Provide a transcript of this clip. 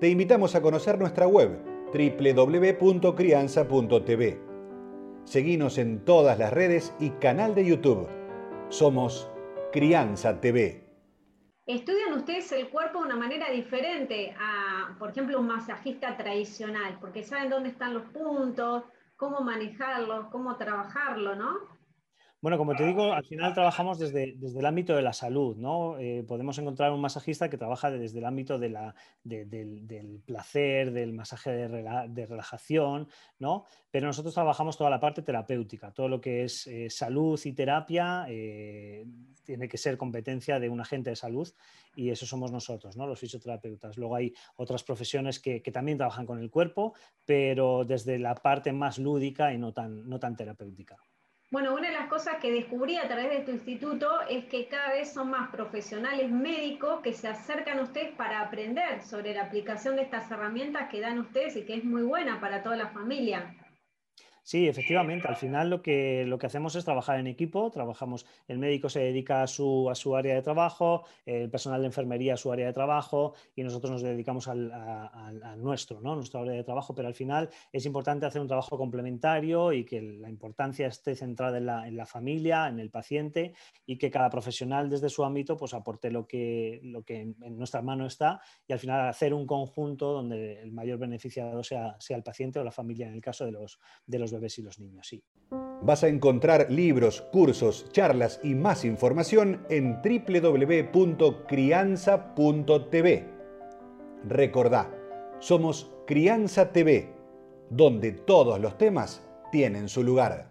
te invitamos a conocer nuestra web www.crianza.tv. Seguimos en todas las redes y canal de YouTube. Somos Crianza TV. Estudian ustedes el cuerpo de una manera diferente a, por ejemplo, un masajista tradicional, porque saben dónde están los puntos, cómo manejarlos, cómo trabajarlo, ¿no? Bueno, como te digo, al final trabajamos desde, desde el ámbito de la salud, ¿no? Eh, podemos encontrar un masajista que trabaja desde el ámbito de la, del, placer, del masaje de, relajación, ¿no? Pero nosotros trabajamos toda la parte terapéutica, todo lo que es eh, salud y terapia eh, tiene que ser competencia de un agente de salud y eso somos nosotros, ¿no? Los fisioterapeutas. Luego hay otras profesiones que, que también trabajan con el cuerpo, pero desde la parte más lúdica y no tan, no tan terapéutica. Bueno, una de las cosas que descubrí a través de tu instituto es que cada vez son más profesionales médicos que se acercan a ustedes para aprender sobre la aplicación de estas herramientas que dan ustedes y que es muy buena para toda la familia. Sí, efectivamente. Al final lo que, lo que hacemos es trabajar en equipo. Trabajamos, el médico se dedica a su, a su área de trabajo, el personal de enfermería a su área de trabajo y nosotros nos dedicamos al, nuestro, ¿no? nuestra área de trabajo. Pero al final es importante hacer un trabajo complementario y que la importancia esté centrada en la, en la familia, en el paciente y que cada profesional desde su ámbito pues, aporte lo que, lo que en nuestra mano está y al final hacer un conjunto donde el mayor beneficiado sea, sea el paciente o la familia en el caso de los, de los y los niños, sí. Vas a encontrar libros, cursos, charlas y más información en www.crianza.tv. Recordá, somos Crianza TV, donde todos los temas tienen su lugar.